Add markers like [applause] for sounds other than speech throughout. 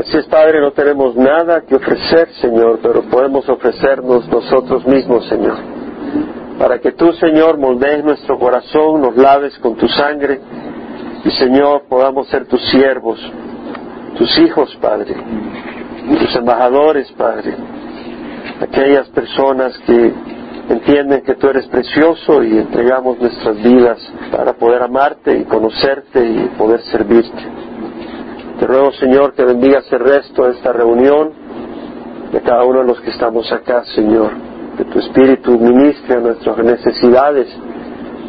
Así es, Padre, no tenemos nada que ofrecer, Señor, pero podemos ofrecernos nosotros mismos, Señor. Para que tú, Señor, moldees nuestro corazón, nos laves con tu sangre y, Señor, podamos ser tus siervos, tus hijos, Padre, tus embajadores, Padre. Aquellas personas que entienden que tú eres precioso y entregamos nuestras vidas para poder amarte y conocerte y poder servirte. Te ruego, Señor, que bendigas el resto de esta reunión, de cada uno de los que estamos acá, Señor. Que tu Espíritu ministre a nuestras necesidades,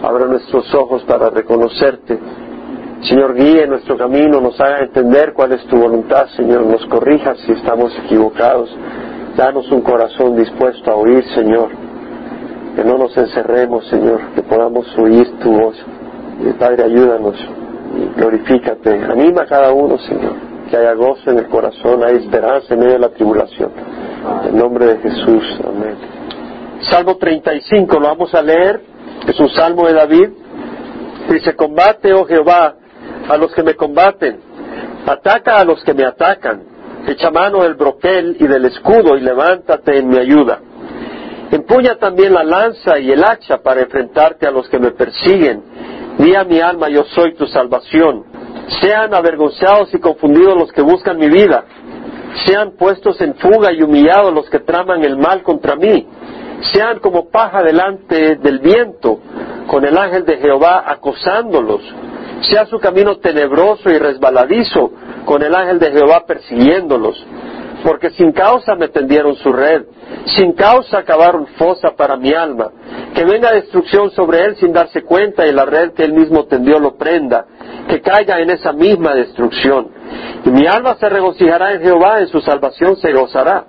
abra nuestros ojos para reconocerte. Señor, guíe nuestro camino, nos haga entender cuál es tu voluntad, Señor, nos corrija si estamos equivocados. Danos un corazón dispuesto a oír, Señor que no nos encerremos, Señor, que podamos oír tu voz. Padre, ayúdanos glorifícate. Anima a cada uno, Señor, que haya gozo en el corazón, hay esperanza en medio de la tribulación. En nombre de Jesús, amén. Salmo 35, lo vamos a leer, es un salmo de David. Dice, combate, oh Jehová, a los que me combaten, ataca a los que me atacan, echa mano del broquel y del escudo y levántate en mi ayuda. Empuña también la lanza y el hacha para enfrentarte a los que me persiguen. Di a mi alma, yo soy tu salvación. Sean avergonzados y confundidos los que buscan mi vida. Sean puestos en fuga y humillados los que traman el mal contra mí. Sean como paja delante del viento, con el ángel de Jehová acosándolos. Sea su camino tenebroso y resbaladizo, con el ángel de Jehová persiguiéndolos porque sin causa me tendieron su red, sin causa cavaron fosa para mi alma, que venga destrucción sobre él sin darse cuenta y la red que él mismo tendió lo prenda, que caiga en esa misma destrucción. Y mi alma se regocijará en Jehová, en su salvación se gozará.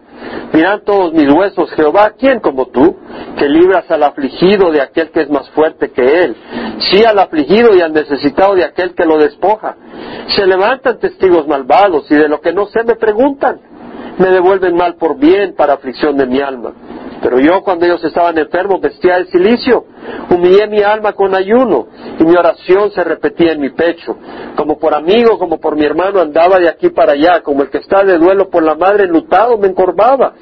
Dirán todos mis huesos, Jehová, ¿quién como tú? Que libras al afligido de aquel que es más fuerte que él. Sí al afligido y al necesitado de aquel que lo despoja. Se levantan testigos malvados y de lo que no sé me preguntan me devuelven mal por bien para aflicción de mi alma. Pero yo cuando ellos estaban enfermos vestía el silicio, humillé mi alma con ayuno y mi oración se repetía en mi pecho. Como por amigo, como por mi hermano andaba de aquí para allá, como el que está de duelo por la madre enlutado me encorvaba.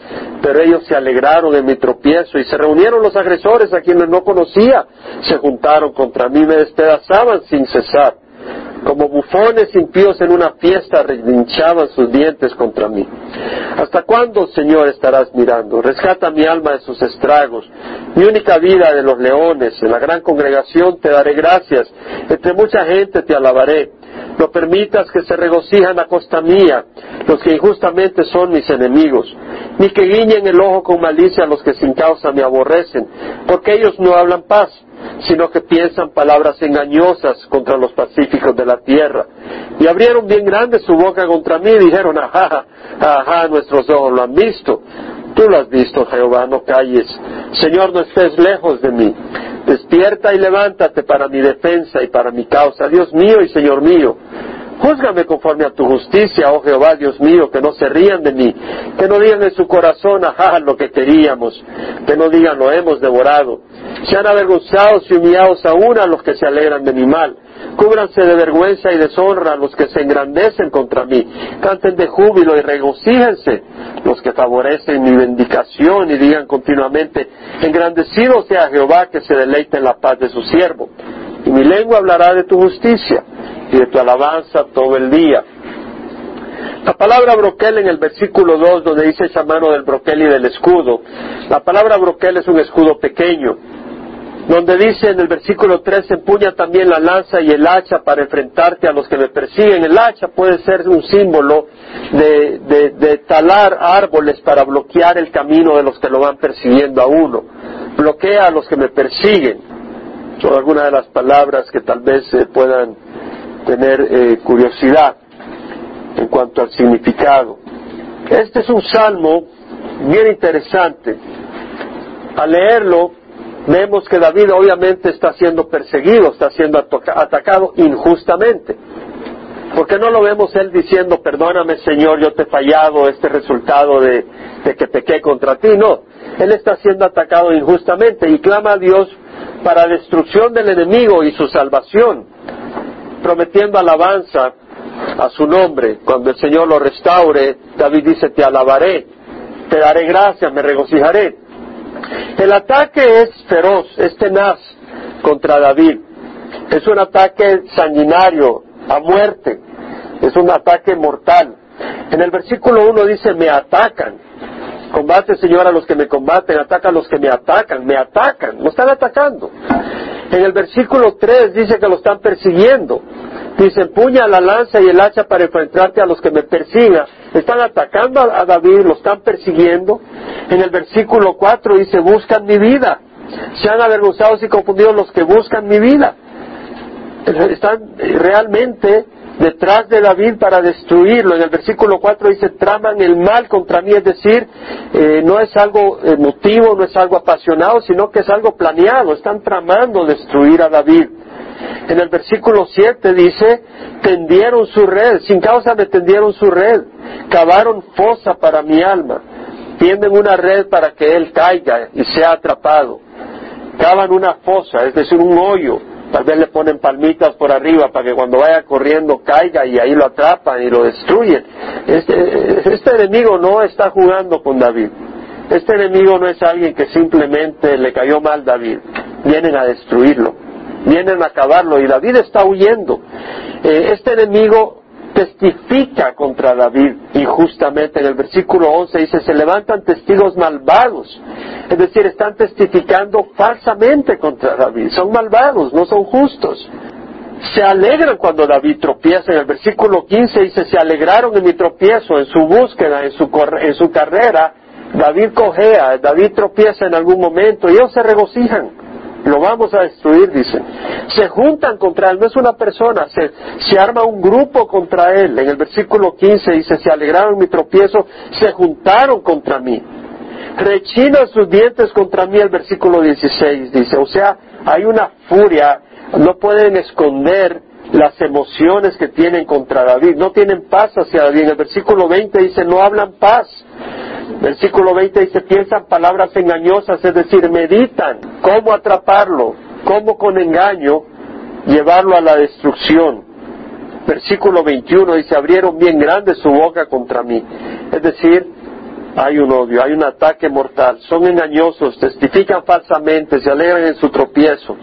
Pero ellos se alegraron en mi tropiezo y se reunieron los agresores a quienes no conocía, se juntaron contra mí, me despedazaban sin cesar. Como bufones impíos en una fiesta relinchaban sus dientes contra mí. ¿Hasta cuándo, Señor, estarás mirando? Rescata mi alma de sus estragos, mi única vida de los leones. En la gran congregación te daré gracias. Entre mucha gente te alabaré. No permitas que se regocijan a costa mía los que injustamente son mis enemigos, ni que guiñen el ojo con malicia a los que sin causa me aborrecen, porque ellos no hablan paz sino que piensan palabras engañosas contra los pacíficos de la tierra. Y abrieron bien grande su boca contra mí y dijeron, ajá, ajá, nuestros ojos lo han visto. Tú lo has visto, Jehová, no calles. Señor, no estés lejos de mí. Despierta y levántate para mi defensa y para mi causa, Dios mío y Señor mío. Júzgame conforme a tu justicia, oh Jehová, Dios mío, que no se rían de mí, que no digan en su corazón, ajá, lo que queríamos, que no digan, lo hemos devorado. Sean avergonzados y humillados aún a los que se alegran de mi mal. Cúbranse de vergüenza y deshonra los que se engrandecen contra mí. Canten de júbilo y regocíjense los que favorecen mi bendicación y digan continuamente, engrandecido sea Jehová que se deleite en la paz de su siervo. Y mi lengua hablará de tu justicia y de tu alabanza todo el día. La palabra broquel en el versículo 2, donde dice esa mano del broquel y del escudo, la palabra broquel es un escudo pequeño. Donde dice en el versículo 3, empuña también la lanza y el hacha para enfrentarte a los que me persiguen. El hacha puede ser un símbolo de, talar árboles para bloquear el camino de los que lo van persiguiendo a uno. Bloquea a los que me persiguen. Son algunas de las palabras que tal vez se puedan tener eh, curiosidad en cuanto al significado. Este es un salmo bien interesante. Al leerlo, vemos que David obviamente está siendo perseguido, está siendo atacado injustamente. Porque no lo vemos él diciendo, perdóname Señor, yo te he fallado, este resultado de, de que pequé contra ti. No, él está siendo atacado injustamente y clama a Dios para destrucción del enemigo y su salvación prometiendo alabanza a su nombre. Cuando el Señor lo restaure, David dice, te alabaré, te daré gracias, me regocijaré. El ataque es feroz, es tenaz contra David. Es un ataque sanguinario, a muerte. Es un ataque mortal. En el versículo 1 dice, me atacan. Combate, Señor, a los que me combaten, ataca a los que me atacan, me atacan, lo están atacando. En el versículo 3 dice que lo están persiguiendo. Dice, empuña la lanza y el hacha para enfrentarte a los que me persigan. Están atacando a David, lo están persiguiendo. En el versículo 4 dice, buscan mi vida. Se han avergonzado y confundidos los que buscan mi vida. Están realmente detrás de David para destruirlo. En el versículo 4 dice, traman el mal contra mí, es decir, eh, no es algo emotivo, no es algo apasionado, sino que es algo planeado. Están tramando destruir a David. En el versículo 7 dice, tendieron su red, sin causa me tendieron su red, cavaron fosa para mi alma, tienden una red para que él caiga y sea atrapado, cavan una fosa, es decir, un hoyo, Tal vez le ponen palmitas por arriba para que cuando vaya corriendo caiga y ahí lo atrapan y lo destruyen. Este, este, enemigo no está jugando con David. Este enemigo no es alguien que simplemente le cayó mal David. Vienen a destruirlo. Vienen a acabarlo y David está huyendo. Eh, este enemigo testifica contra David injustamente. En el versículo 11 dice, se levantan testigos malvados. Es decir, están testificando falsamente contra David. Son malvados, no son justos. Se alegran cuando David tropieza. En el versículo 15 dice, se alegraron en mi tropiezo, en su búsqueda, en su, en su carrera. David cojea, David tropieza en algún momento y ellos se regocijan lo vamos a destruir, dicen. Se juntan contra él, no es una persona, se, arma un grupo contra él. En el versículo 15 dice, se alegraron mi tropiezo, se juntaron contra mí. Rechinan sus dientes contra mí, el versículo 16 dice. O sea, hay una furia, no pueden esconder las emociones que tienen contra David, no tienen paz hacia David. En el versículo 20 dice, no hablan paz. Versículo 20 dice, piensan palabras engañosas, es decir, meditan cómo atraparlo, cómo con engaño llevarlo a la destrucción. Versículo 21 dice, abrieron bien grande su boca contra mí. Es decir, hay un odio, hay un ataque mortal, son engañosos, testifican falsamente, se alegran en su tropiezo.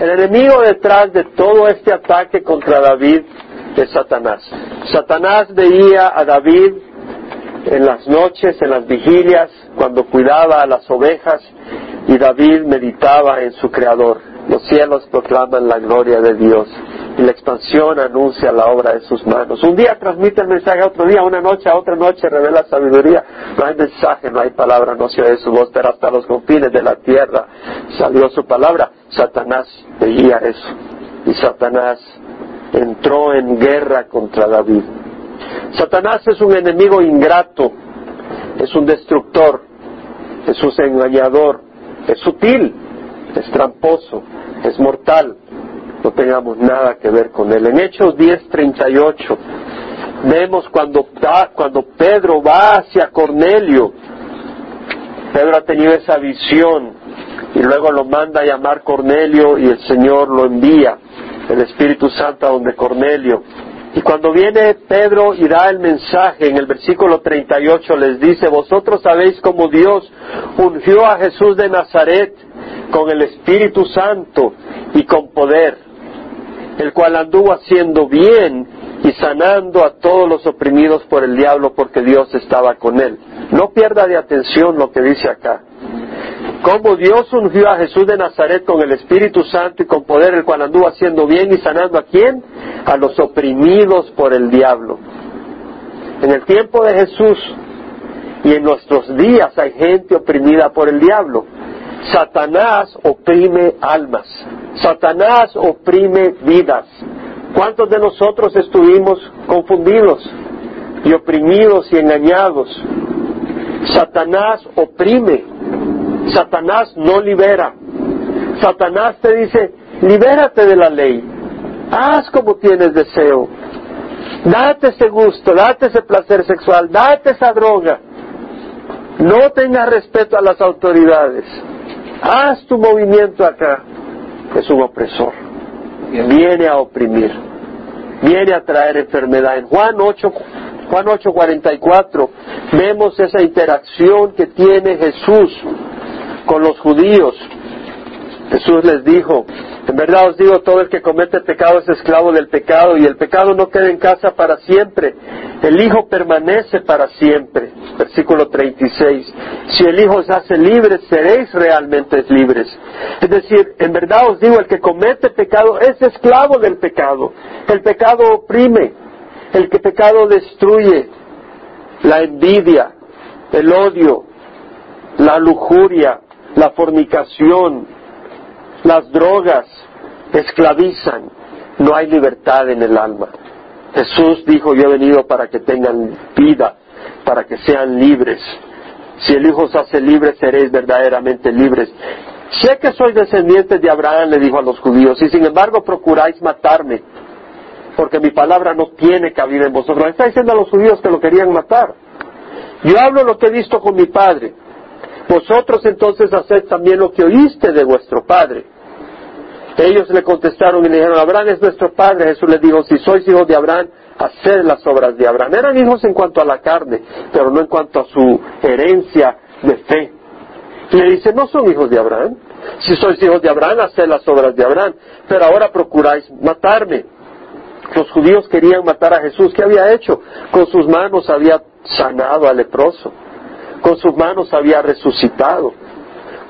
El enemigo detrás de todo este ataque contra David es Satanás. Satanás veía a David en las noches, en las vigilias, cuando cuidaba a las ovejas y David meditaba en su Creador. Los cielos proclaman la gloria de Dios y la expansión anuncia la obra de sus manos. Un día transmite el mensaje otro día, una noche a otra noche revela sabiduría. No hay mensaje, no hay palabra, no se oye su voz, pero hasta los confines de la tierra salió su palabra. Satanás veía eso y Satanás entró en guerra contra David. Satanás es un enemigo ingrato, es un destructor, es un engañador, es sutil, es tramposo, es mortal. No tengamos nada que ver con él. En Hechos 10:38 vemos cuando, cuando Pedro va hacia Cornelio, Pedro ha tenido esa visión y luego lo manda a llamar Cornelio y el Señor lo envía, el Espíritu Santo donde Cornelio y cuando viene Pedro y da el mensaje en el versículo 38 les dice, vosotros sabéis cómo Dios ungió a Jesús de Nazaret con el Espíritu Santo y con poder, el cual anduvo haciendo bien y sanando a todos los oprimidos por el diablo porque Dios estaba con él. No pierda de atención lo que dice acá cómo Dios ungió a Jesús de Nazaret con el Espíritu Santo y con poder, el cual anduvo haciendo bien y sanando a quién? A los oprimidos por el diablo. En el tiempo de Jesús y en nuestros días hay gente oprimida por el diablo. Satanás oprime almas. Satanás oprime vidas. ¿Cuántos de nosotros estuvimos confundidos y oprimidos y engañados? Satanás oprime Satanás no libera. Satanás te dice, libérate de la ley. Haz como tienes deseo. Date ese gusto, date ese placer sexual, date esa droga. No tengas respeto a las autoridades. Haz tu movimiento acá. Es un opresor. Viene a oprimir. viene a traer enfermedad. En Juan 8, Juan 8:44 vemos esa interacción que tiene Jesús con los judíos. Jesús les dijo, en verdad os digo, todo el que comete pecado es esclavo del pecado y el pecado no queda en casa para siempre. El Hijo permanece para siempre. Versículo 36. Si el Hijo os hace libres, seréis realmente libres. Es decir, en verdad os digo, el que comete pecado es esclavo del pecado. El pecado oprime. El que pecado destruye. La envidia, el odio, la lujuria, la fornicación, las drogas esclavizan, no hay libertad en el alma. Jesús dijo, yo he venido para que tengan vida, para que sean libres. Si el Hijo os hace libres, seréis verdaderamente libres. Sé que sois descendientes de Abraham, le dijo a los judíos, y sin embargo procuráis matarme, porque mi palabra no tiene cabida en vosotros. Está diciendo a los judíos que lo querían matar. Yo hablo lo que he visto con mi padre. Vosotros entonces haced también lo que oíste de vuestro padre. Ellos le contestaron y le dijeron, Abraham es nuestro padre. Jesús les dijo, si sois hijos de Abraham, haced las obras de Abraham. Eran hijos en cuanto a la carne, pero no en cuanto a su herencia de fe. Y le dice, no son hijos de Abraham. Si sois hijos de Abraham, haced las obras de Abraham. Pero ahora procuráis matarme. Los judíos querían matar a Jesús. ¿Qué había hecho? Con sus manos había sanado al leproso. Con sus manos había resucitado.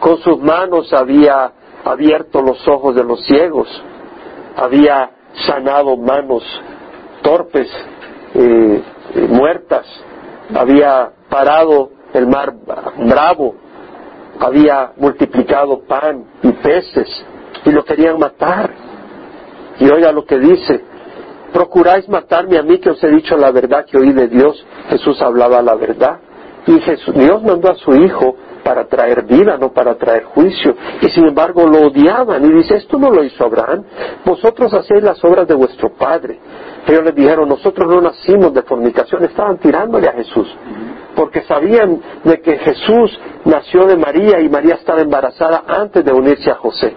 Con sus manos había abierto los ojos de los ciegos, había sanado manos torpes, eh, eh, muertas, había parado el mar bravo, había multiplicado pan y peces y lo querían matar. Y oiga lo que dice, procuráis matarme a mí que os he dicho la verdad que oí de Dios. Jesús hablaba la verdad. Y Jesús, Dios mandó a su Hijo para traer vida, no para traer juicio. Y sin embargo lo odiaban y dice, esto no lo hizo Abraham, vosotros hacéis las obras de vuestro Padre. Ellos les dijeron, nosotros no nacimos de fornicación, estaban tirándole a Jesús, porque sabían de que Jesús nació de María y María estaba embarazada antes de unirse a José.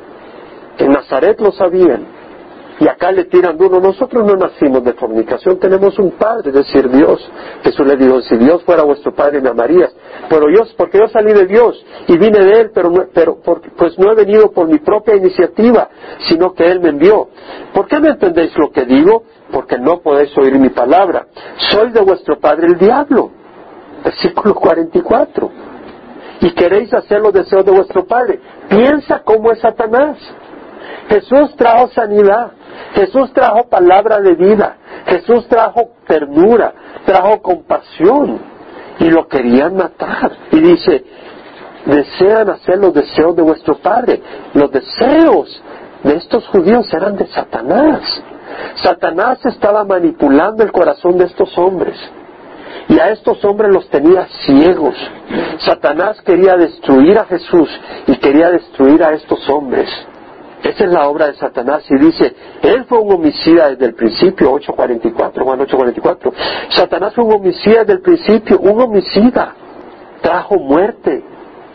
En Nazaret lo sabían, y acá le tiran duro, nosotros no nacimos de fornicación, tenemos un Padre, es decir, Dios. Jesús le dijo, si Dios fuera vuestro Padre me amarías. Pero yo, porque yo salí de Dios y vine de Él, pero, pero pues no he venido por mi propia iniciativa, sino que Él me envió. ¿Por qué no entendéis lo que digo? Porque no podéis oír mi palabra. Soy de vuestro Padre el diablo. Versículo 44. Y queréis hacer los deseos de vuestro Padre. Piensa cómo es Satanás. Jesús trajo sanidad. Jesús trajo palabra de vida, Jesús trajo ternura, trajo compasión y lo querían matar. Y dice, desean hacer los deseos de vuestro Padre. Los deseos de estos judíos eran de Satanás. Satanás estaba manipulando el corazón de estos hombres. Y a estos hombres los tenía ciegos. Satanás quería destruir a Jesús y quería destruir a estos hombres. Esa es la obra de Satanás y dice, él fue un homicida desde el principio, 8.44, Juan 8.44. Satanás fue un homicida desde el principio, un homicida. Trajo muerte,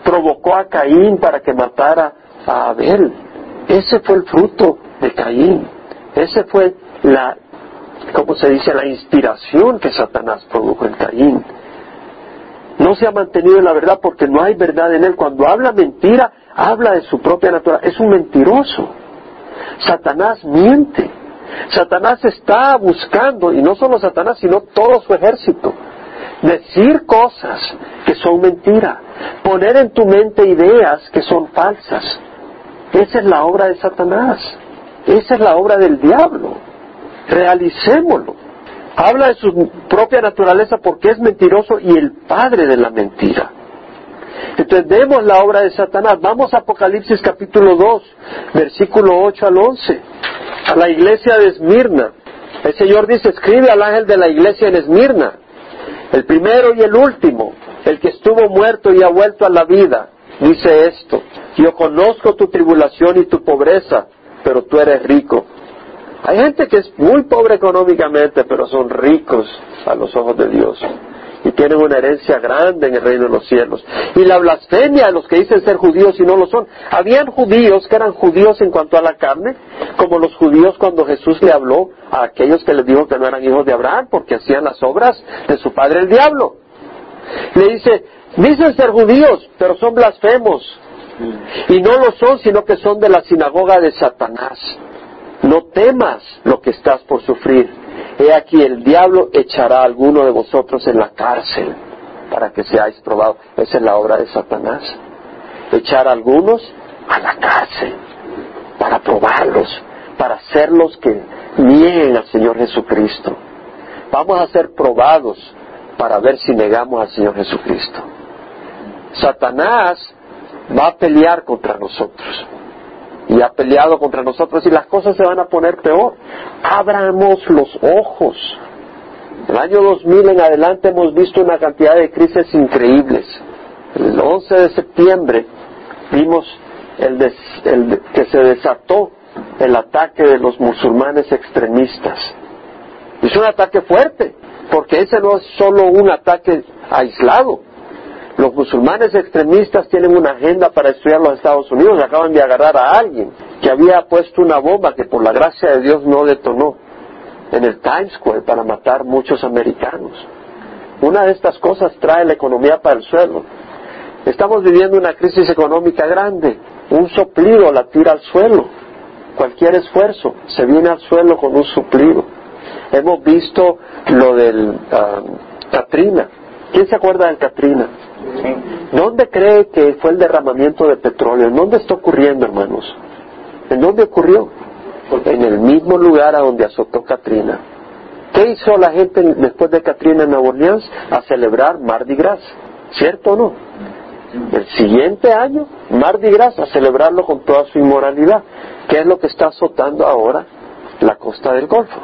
provocó a Caín para que matara a Abel. Ese fue el fruto de Caín. Ese fue la, ¿cómo se dice? La inspiración que Satanás produjo en Caín. No se ha mantenido en la verdad porque no hay verdad en él. Cuando habla mentira, habla de su propia naturaleza, es un mentiroso. Satanás miente. Satanás está buscando, y no solo Satanás, sino todo su ejército, decir cosas que son mentira, poner en tu mente ideas que son falsas. Esa es la obra de Satanás. Esa es la obra del diablo. Realicémoslo. Habla de su propia naturaleza porque es mentiroso y el padre de la mentira. Entonces vemos la obra de Satanás. Vamos a Apocalipsis capítulo 2, versículo 8 al 11, a la iglesia de Esmirna. El Señor dice, escribe al ángel de la iglesia en Esmirna, el primero y el último, el que estuvo muerto y ha vuelto a la vida. Dice esto, yo conozco tu tribulación y tu pobreza, pero tú eres rico. Hay gente que es muy pobre económicamente, pero son ricos a los ojos de Dios. Y tienen una herencia grande en el reino de los cielos. Y la blasfemia de los que dicen ser judíos y no lo son. Habían judíos que eran judíos en cuanto a la carne, como los judíos cuando Jesús le habló a aquellos que les dijo que no eran hijos de Abraham porque hacían las obras de su padre el diablo. Le dice, dicen ser judíos, pero son blasfemos. Y no lo son, sino que son de la sinagoga de Satanás. No temas lo que estás por sufrir. He aquí el diablo echará a alguno de vosotros en la cárcel para que seáis probados. Esa es la obra de Satanás. Echar a algunos a la cárcel para probarlos, para hacerlos que nieguen al Señor Jesucristo. Vamos a ser probados para ver si negamos al Señor Jesucristo. Satanás va a pelear contra nosotros y ha peleado contra nosotros y las cosas se van a poner peor. Abramos los ojos. El año 2000 en adelante hemos visto una cantidad de crisis increíbles. El 11 de septiembre vimos el, el que se desató el ataque de los musulmanes extremistas. Es un ataque fuerte, porque ese no es solo un ataque aislado. Los musulmanes extremistas tienen una agenda para destruir los Estados Unidos. Acaban de agarrar a alguien que había puesto una bomba que por la gracia de Dios no detonó en el Times Square para matar muchos americanos. Una de estas cosas trae la economía para el suelo. Estamos viviendo una crisis económica grande. Un soplido la tira al suelo. Cualquier esfuerzo se viene al suelo con un suplido. Hemos visto lo del ah, Katrina. ¿Quién se acuerda del Katrina? ¿Dónde cree que fue el derramamiento de petróleo? ¿En dónde está ocurriendo, hermanos? ¿En dónde ocurrió? En el mismo lugar a donde azotó Katrina. ¿Qué hizo la gente después de Katrina en Nueva Orleans? A celebrar Mardi Gras. ¿Cierto o no? El siguiente año, Mardi Gras, a celebrarlo con toda su inmoralidad. ¿Qué es lo que está azotando ahora la costa del Golfo?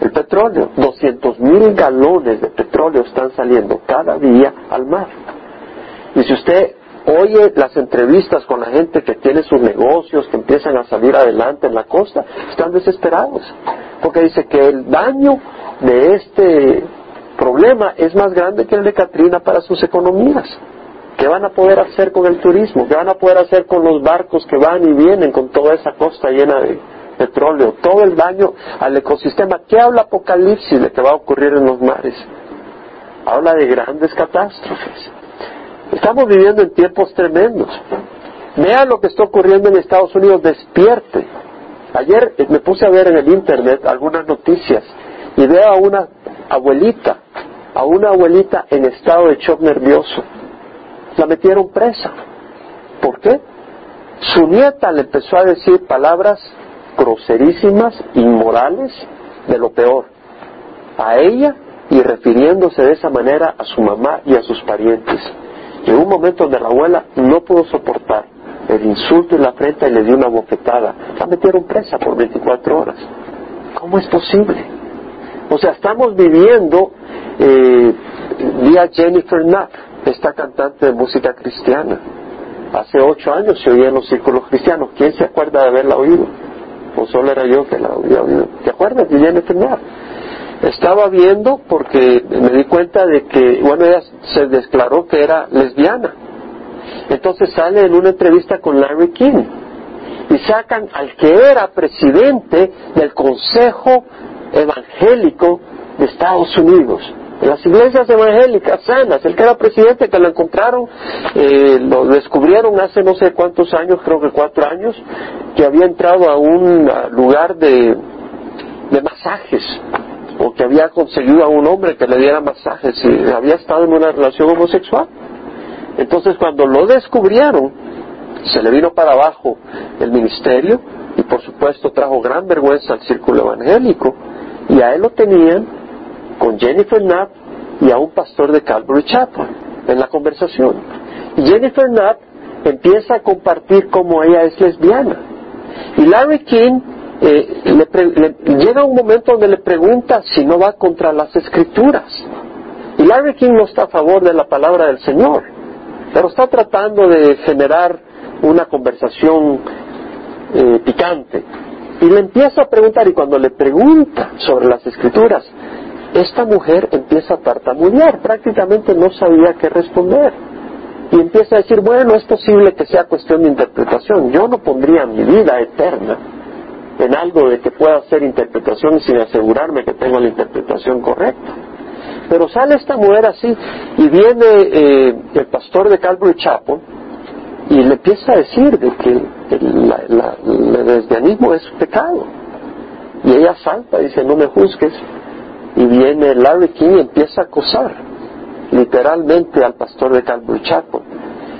El petróleo. 200 mil galones de petróleo están saliendo cada día al mar. Y si usted oye las entrevistas con la gente que tiene sus negocios, que empiezan a salir adelante en la costa, están desesperados. Porque dice que el daño de este problema es más grande que el de Katrina para sus economías. ¿Qué van a poder hacer con el turismo? ¿Qué van a poder hacer con los barcos que van y vienen con toda esa costa llena de, petróleo, todo el daño al ecosistema. ¿Qué habla Apocalipsis de que va a ocurrir en los mares? Habla de grandes catástrofes. Estamos viviendo en tiempos tremendos. Vea lo que está ocurriendo en Estados Unidos, despierte. Ayer me puse a ver en el internet algunas noticias y veo a una abuelita, a una abuelita en estado de shock nervioso. La metieron presa. ¿Por qué? Su nieta le empezó a decir palabras groserísimas, inmorales, de lo peor, a ella y refiriéndose de esa manera a su mamá y a sus parientes. En un momento donde la abuela no pudo soportar el insulto en la frente y le dio una bofetada, la metieron presa por 24 horas. ¿Cómo es posible? O sea, estamos viviendo eh, día Jennifer Knapp, esta cantante de música cristiana. Hace ocho años se oía en los círculos cristianos. ¿Quién se acuerda de haberla oído? O solo era yo que la había oído. ¿Te acuerdas Estaba viendo porque me di cuenta de que, bueno, ella se declaró que era lesbiana. Entonces sale en una entrevista con Larry King y sacan al que era presidente del Consejo Evangélico de Estados Unidos las iglesias evangélicas sanas, el que era presidente que lo encontraron, eh, lo descubrieron hace no sé cuántos años, creo que cuatro años, que había entrado a un lugar de, de masajes, o que había conseguido a un hombre que le diera masajes y había estado en una relación homosexual. Entonces cuando lo descubrieron, se le vino para abajo el ministerio y por supuesto trajo gran vergüenza al círculo evangélico y a él lo tenían con Jennifer Knapp y a un pastor de Calvary Chapel en la conversación. Y Jennifer Knapp empieza a compartir cómo ella es lesbiana. Y Larry King eh, le, llega un momento donde le pregunta si no va contra las escrituras. Y Larry King no está a favor de la palabra del Señor, pero está tratando de generar una conversación eh, picante. Y le empieza a preguntar, y cuando le pregunta sobre las escrituras, esta mujer empieza a tartamudear, prácticamente no sabía qué responder. Y empieza a decir, bueno, es posible que sea cuestión de interpretación. Yo no pondría mi vida eterna en algo de que pueda hacer interpretación sin asegurarme que tengo la interpretación correcta. Pero sale esta mujer así y viene eh, el pastor de Calvary Chapel y le empieza a decir de que el, el lesbianismo es pecado. Y ella salta y dice, no me juzgues. Y viene Larry King y empieza a acosar literalmente al pastor de Calvary Chapel.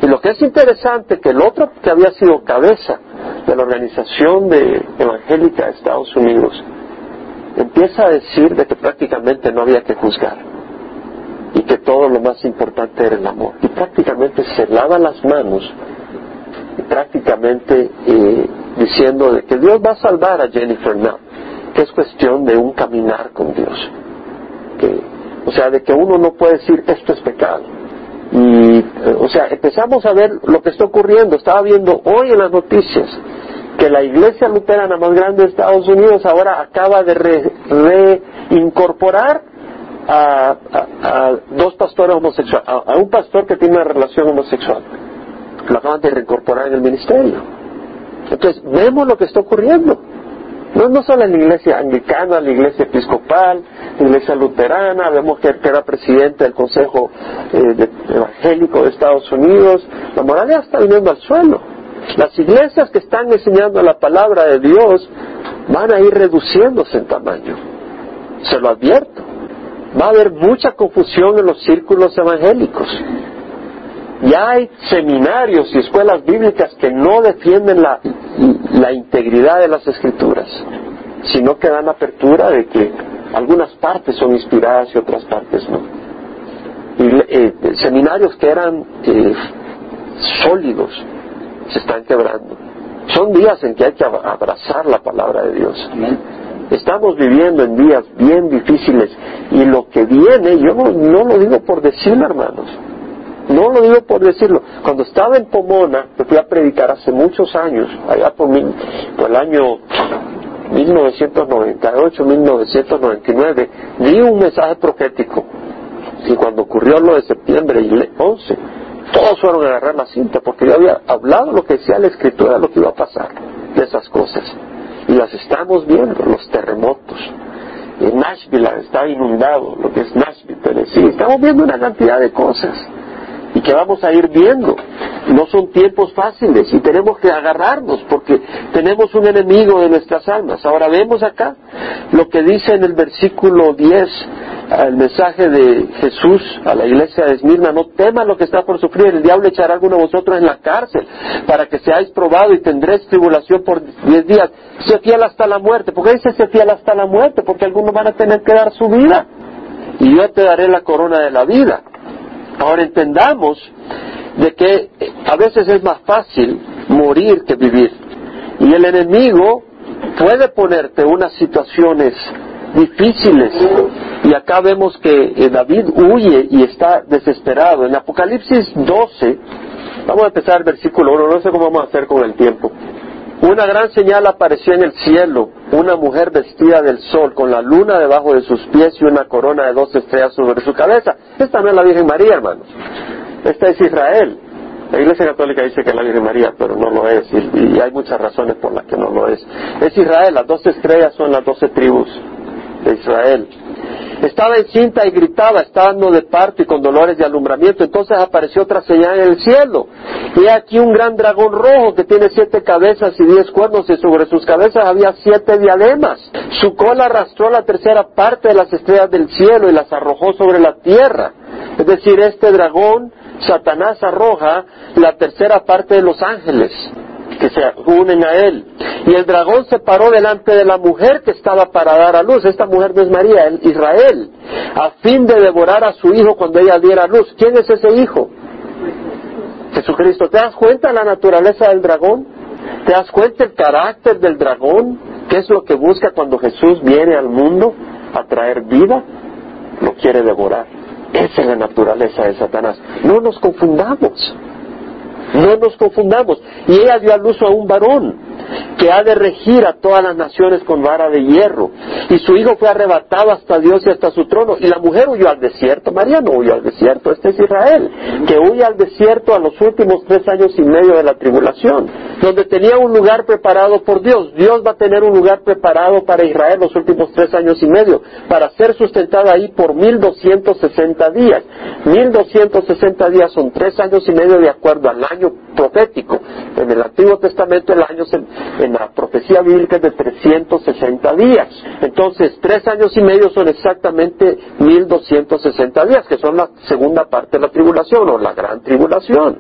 Y lo que es interesante, que el otro que había sido cabeza de la organización de evangélica de Estados Unidos, empieza a decir de que prácticamente no había que juzgar y que todo lo más importante era el amor. Y prácticamente se lava las manos y prácticamente eh, diciendo de que Dios va a salvar a Jennifer Now, que es cuestión de un caminar con Dios. O sea, de que uno no puede decir esto es pecado. Y, eh, o sea, empezamos a ver lo que está ocurriendo. Estaba viendo hoy en las noticias que la iglesia luterana más grande de Estados Unidos ahora acaba de reincorporar a, dos pastores homosexuales, a, un pastor que tiene una relación homosexual. Lo acaban de reincorporar en el ministerio. Entonces, vemos lo que está ocurriendo. No, solo en la iglesia anglicana, la iglesia episcopal, la iglesia luterana, vemos que, era presidente del Consejo eh, Evangélico de Estados Unidos. La moralidad está viniendo al suelo. Las iglesias que están enseñando la palabra de Dios van a ir reduciéndose en tamaño. Se lo advierto. Va a haber mucha confusión en los círculos evangélicos. Ya hay seminarios y escuelas bíblicas que no defienden la, la integridad de las escrituras, sino que dan apertura de que algunas partes son inspiradas y otras partes no. Y, eh, seminarios que eran eh, sólidos se están quebrando. Son días en que hay que abrazar la palabra de Dios. Estamos viviendo en días bien difíciles y lo que viene, yo no, no lo digo por decirlo, hermanos, no lo digo por decirlo. Cuando estaba en Pomona, que fui a predicar hace muchos años, allá por, el año 1998, 1999, di un mensaje profético. Y cuando ocurrió lo de septiembre y 11, todos fueron a agarrar la cinta porque yo había hablado lo que decía la escritura, lo que iba a pasar de esas cosas. Y las estamos viendo, los terremotos. En Nashville está inundado, lo que es Nashville, Tennessee. Estamos viendo una cantidad de cosas que vamos a ir viendo. No son tiempos fáciles y tenemos que agarrarnos porque tenemos un enemigo de nuestras almas. Ahora vemos acá lo que dice en el versículo 10, el mensaje de Jesús a la iglesia de Esmirna, no temas lo que está por sufrir, el diablo echará a alguno de vosotros en la cárcel para que seáis probados y tendréis tribulación por diez días. Se fiel hasta la muerte. ¿Por qué dice se fiel hasta la muerte? Porque algunos van a tener que dar su vida y yo te daré la corona de la vida. Ahora entendamos de que a veces es más fácil morir que vivir. Y el enemigo puede ponerte unas situaciones difíciles. Y acá vemos que eh, David huye y está desesperado. En Apocalipsis 12, vamos a empezar el versículo 1, no sé cómo vamos a hacer con el tiempo. Una gran señal apareció en el cielo, una mujer vestida del sol, con la luna debajo de sus pies y una corona de dos estrellas sobre su cabeza. Esta no es la Virgen María, hermanos. Esta es Israel. La Iglesia Católica dice que es la Virgen María, pero no lo es, y, y hay muchas razones por las que no lo es. Es Israel, las dos estrellas son las doce tribus de Israel. Estaba encinta y gritaba, estando de parto y con dolores de alumbramiento. Entonces apareció otra señal en el cielo. Y aquí un gran dragón rojo que tiene siete cabezas y diez cuernos y sobre sus cabezas había siete diademas. Su cola arrastró la tercera parte de las estrellas del cielo y las arrojó sobre la tierra. Es decir, este dragón, Satanás arroja la tercera parte de los ángeles que se unen a él. Y el dragón se paró delante de la mujer que estaba para dar a luz. Esta mujer no es María, es Israel, a fin de devorar a su hijo cuando ella diera luz. ¿Quién es ese hijo? Jesucristo. ¿Te das cuenta de la naturaleza del dragón? ¿Te das cuenta el carácter del dragón? ¿Qué es lo que busca cuando Jesús viene al mundo a traer vida? Lo quiere devorar. Esa es la naturaleza de Satanás. No nos confundamos. No nos confundamos. Y ella dio a luz a un varón. Que ha de regir a todas las naciones con vara de hierro. Y su hijo fue arrebatado hasta Dios y hasta su trono. Y la mujer huyó al desierto. María no huyó al desierto, este es Israel, que huye al desierto a los últimos tres años y medio de la tribulación, donde tenía un lugar preparado por Dios. Dios va a tener un lugar preparado para Israel los últimos tres años y medio, para ser sustentada ahí por mil doscientos sesenta días. Mil doscientos sesenta días son tres años y medio de acuerdo al año profético. En el Antiguo Testamento el año en, la profecía bíblica es de 360 días. Entonces, tres años y medio son exactamente 1260 días, que son la segunda parte de la tribulación o la gran tribulación.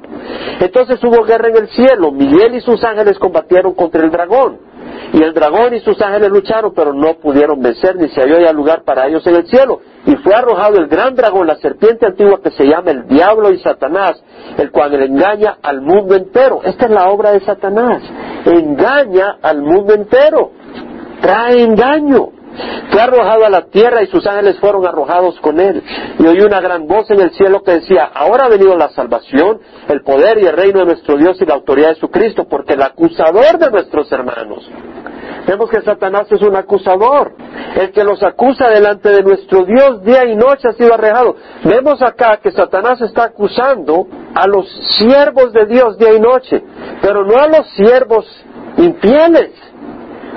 Entonces hubo guerra en el cielo. Miguel y sus ángeles combatieron contra el dragón. Y el dragón y sus ángeles lucharon, pero no pudieron vencer, ni se halló ya lugar para ellos en el cielo. Y fue arrojado el gran dragón, la serpiente antigua que se llama el diablo y Satanás, el cual engaña al mundo entero. Esta es la obra de Satanás. Engaña al mundo entero. Trae engaño. Fue arrojado a la tierra y sus ángeles fueron arrojados con él. Y oí una gran voz en el cielo que decía, ahora ha venido la salvación, el poder y el reino de nuestro Dios y la autoridad de su Cristo, porque el acusador de nuestros hermanos. Vemos que Satanás es un acusador, el que los acusa delante de nuestro Dios día y noche ha sido arrojado. Vemos acá que Satanás está acusando a los siervos de Dios día y noche, pero no a los siervos infieles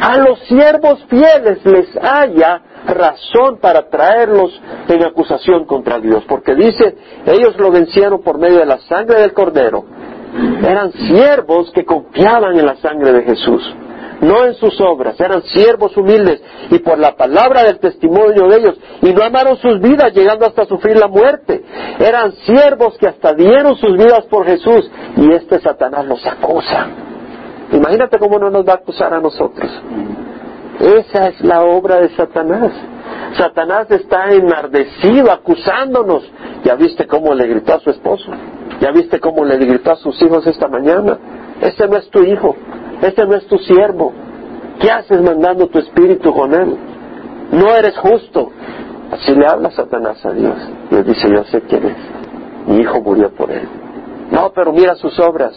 a los siervos fieles les haya razón para traerlos en acusación contra Dios, porque dice, ellos lo vencieron por medio de la sangre del cordero. Eran siervos que confiaban en la sangre de Jesús, no en sus obras, eran siervos humildes y por la palabra del testimonio de ellos, y no amaron sus vidas llegando hasta sufrir la muerte. Eran siervos que hasta dieron sus vidas por Jesús, y este Satanás los acusa. Imagínate cómo no nos va a acusar a nosotros. Esa es la obra de Satanás. Satanás está enardecido acusándonos. Ya viste cómo le gritó a su esposo. Ya viste cómo le gritó a sus hijos esta mañana. Ese no es tu hijo. Ese no es tu siervo. ¿Qué haces mandando tu espíritu con él? No eres justo. Así le habla Satanás a Dios. Le dice, yo sé quién es. Mi hijo murió por él. No, pero mira sus obras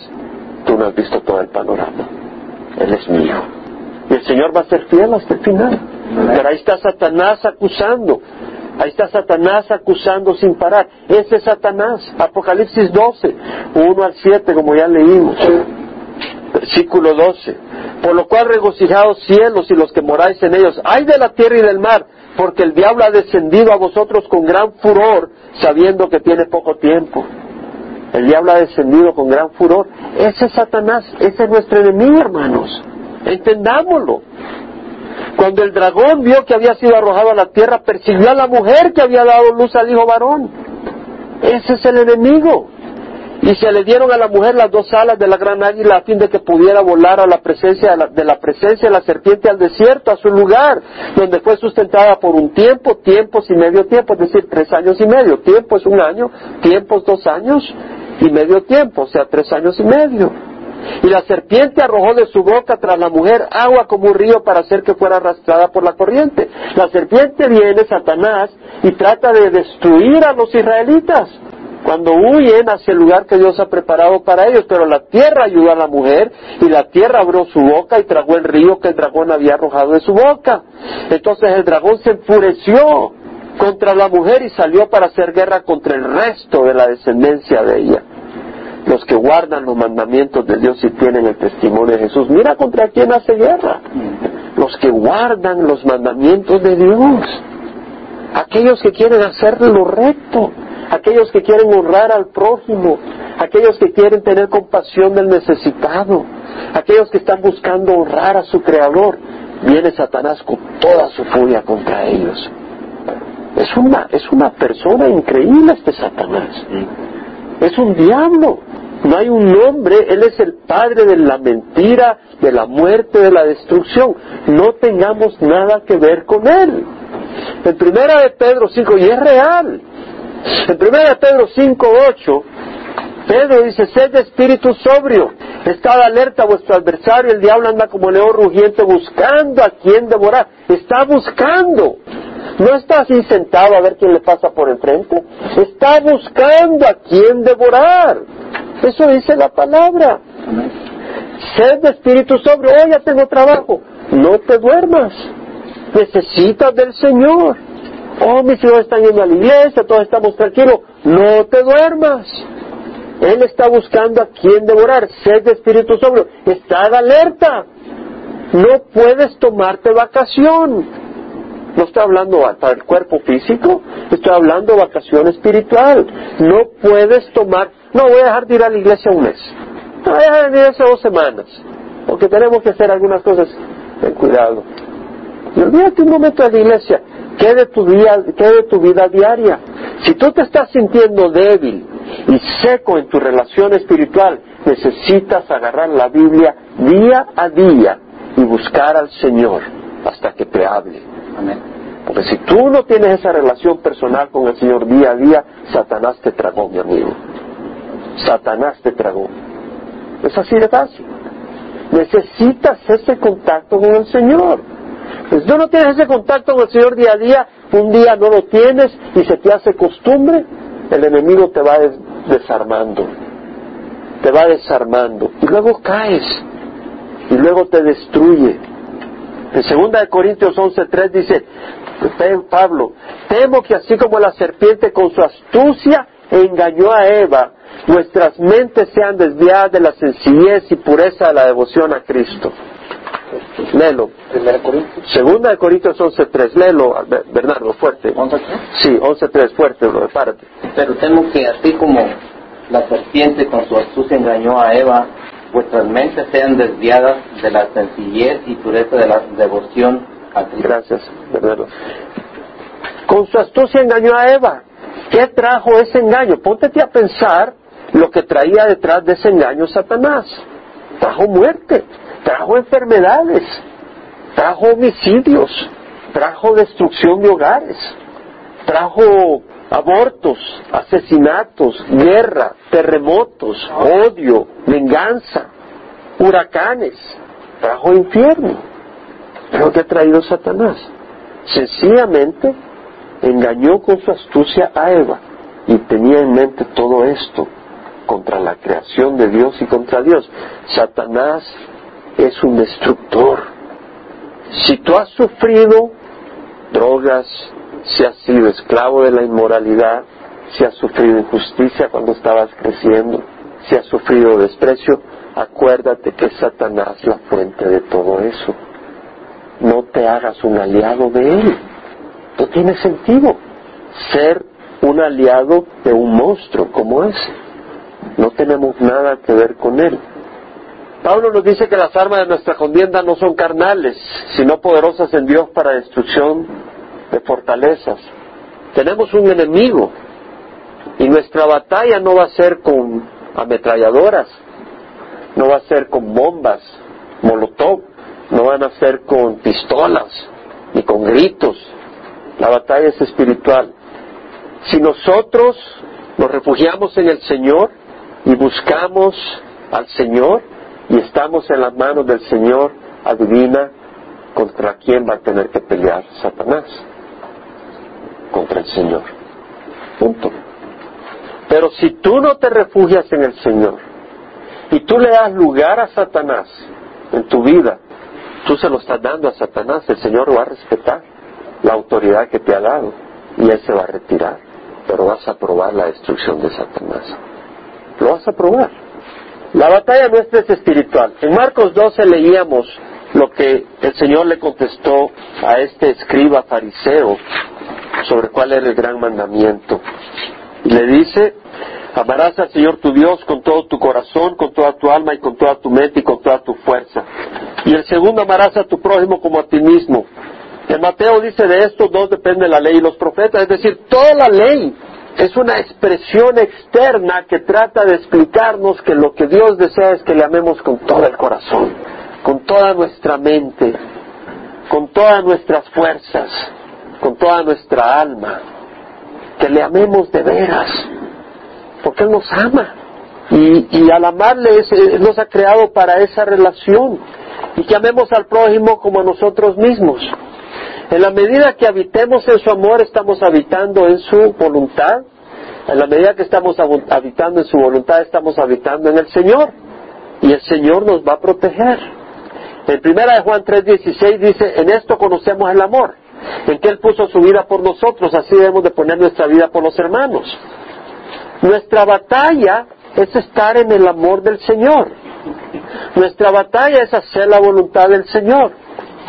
tú no has visto todo el panorama. Él es mío. Y el Señor va a ser fiel hasta el final. Pero ahí está Satanás acusando. Ahí está Satanás acusando sin parar. Ese es Satanás. Apocalipsis 12, 1 al 7, como ya leímos. Versículo 12. Por lo cual regocijaos cielos y los que moráis en ellos. Ay de la tierra y del mar, porque el diablo ha descendido a vosotros con gran furor, sabiendo que tiene poco tiempo. El diablo ha descendido con gran furor. Ese es Satanás, ese es nuestro enemigo, hermanos. Entendámoslo. Cuando el dragón vio que había sido arrojado a la tierra, persiguió a la mujer que había dado luz al hijo varón. Ese es el enemigo y se le dieron a la mujer las dos alas de la gran águila a fin de que pudiera volar a la presencia de la, de la, presencia de la serpiente al desierto, a su lugar, donde fue sustentada por un tiempo, tiempos y medio tiempo, es decir, tres años y medio. Tiempo es un año, tiempos dos años y medio tiempo, o sea, tres años y medio. Y la serpiente arrojó de su boca tras la mujer agua como un río para hacer que fuera arrastrada por la corriente. La serpiente viene, Satanás, y trata de destruir a los israelitas cuando huyen hacia el lugar que Dios ha preparado para ellos, pero la tierra ayudó a la mujer y la tierra abrió su boca y tragó el río que el dragón había arrojado de su boca. Entonces el dragón se enfureció contra la mujer y salió para hacer guerra contra el resto de la descendencia de ella. Los que guardan los mandamientos de Dios y tienen el testimonio de Jesús. Mira contra quién hace guerra. Los que guardan los mandamientos de Dios. Aquellos que quieren hacer lo recto aquellos que quieren honrar al prójimo, aquellos que quieren tener compasión del necesitado, aquellos que están buscando honrar a su Creador, viene Satanás con toda su furia contra ellos. Es una, es una persona increíble este Satanás. Es un diablo. No hay un nombre, Él es el padre de la mentira, de la muerte, de la destrucción. No tengamos nada que ver con Él. En primera de Pedro 5, y es real, en 1 Pedro 5, 8, Pedro dice, sed de espíritu sobrio, estad alerta vuestro adversario, el diablo anda como león rugiente buscando a quien devorar, está buscando, no está así sentado a ver quién le pasa por enfrente, está buscando a quien devorar, eso dice la palabra. Sed de espíritu sobre, oh, ya tengo trabajo. No te duermas. Necesitas del Señor. Oh, mis hijos están yendo a la iglesia, todos estamos tranquilos. No te duermas. Él está buscando a quien devorar. Sed de espíritu sobre. Estad alerta. No puedes tomarte vacación. No estoy hablando para el cuerpo físico, estoy hablando vacación espiritual. No puedes tomar, no voy a dejar de ir a la iglesia un mes. No voy a dejar de ir a dos semanas. Porque tenemos que hacer algunas cosas. Ten cuidado. Olvídate un momento de la iglesia. ¿Qué de tu, día, qué de tu vida diaria? Si tú te estás sintiendo débil y seco en tu relación espiritual, necesitas agarrar la Biblia día a día y buscar al Señor hasta que te hable. Porque si tú no tienes esa relación personal con el Señor día a día, Satanás te tragó, mi amigo. Satanás te tragó. Es así de fácil. Necesitas ese contacto con el Señor. Si tú no tienes ese contacto con el Señor día a día, un día no lo tienes y se te hace costumbre, el enemigo te va desarmando. Te va desarmando. Y luego caes. Y luego te destruye. En 2 Corintios 11.3 dice Pablo, temo que así como la serpiente con su astucia engañó a Eva, nuestras mentes sean desviadas de la sencillez y pureza de la devoción a Cristo. Léelo. Segunda de Corintios 11.3. Léelo, Bernardo, fuerte. Sí, 11.3, fuerte, bro, párate. Pero temo que así como la serpiente con su astucia engañó a Eva, vuestras mentes sean desviadas de la sencillez y pureza de la devoción a Cristo. Gracias, Bernardo. Con su astucia engañó a Eva. ¿Qué trajo ese engaño? Póntete a pensar lo que traía detrás de ese engaño Satanás. Trajo muerte, trajo enfermedades, trajo homicidios, trajo destrucción de hogares, trajo abortos, asesinatos, guerra, terremotos, odio, venganza, huracanes, trajo infierno. Pero ¿qué ha traído Satanás? Sencillamente engañó con su astucia a Eva y tenía en mente todo esto contra la creación de Dios y contra Dios. Satanás es un destructor. Si tú has sufrido drogas, si has sido esclavo de la inmoralidad, si has sufrido injusticia cuando estabas creciendo, si has sufrido desprecio, acuérdate que es Satanás la fuente de todo eso. No te hagas un aliado de él. No tiene sentido ser un aliado de un monstruo como ese. No tenemos nada que ver con él. Pablo nos dice que las armas de nuestra contienda no son carnales, sino poderosas en Dios para destrucción de fortalezas. Tenemos un enemigo y nuestra batalla no va a ser con ametralladoras, no va a ser con bombas, molotov, no van a ser con pistolas ni con gritos. La batalla es espiritual. Si nosotros nos refugiamos en el Señor y buscamos al Señor y estamos en las manos del Señor, adivina contra quién va a tener que pelear Satanás contra el Señor. Punto. Pero si tú no te refugias en el Señor y tú le das lugar a Satanás en tu vida, tú se lo estás dando a Satanás, el Señor va a respetar la autoridad que te ha dado y Él se va a retirar. Pero vas a probar la destrucción de Satanás. Lo vas a probar. La batalla nuestra es espiritual. En Marcos 12 leíamos lo que el Señor le contestó a este escriba fariseo sobre cuál era el gran mandamiento. Y le dice, amarás al Señor tu Dios con todo tu corazón, con toda tu alma y con toda tu mente y con toda tu fuerza. Y el segundo, amarás a tu prójimo como a ti mismo. En Mateo dice de esto, dos depende de la ley y los profetas, es decir, toda la ley es una expresión externa que trata de explicarnos que lo que Dios desea es que le amemos con todo el corazón, con toda nuestra mente, con todas nuestras fuerzas, con toda nuestra alma, que le amemos de veras, porque Él nos ama. Y, al amarle Él nos ha creado para esa relación y que amemos al prójimo como a nosotros mismos. En la medida que habitemos en su amor, estamos habitando en su voluntad. En la medida que estamos habitando en su voluntad, estamos habitando en el Señor. y el Señor nos va a proteger. En primera de Juan 3:16 dice, en esto conocemos el amor, en que Él puso su vida por nosotros, así debemos de poner nuestra vida por los hermanos. Nuestra batalla es estar en el amor del Señor. Nuestra batalla es hacer la voluntad del Señor.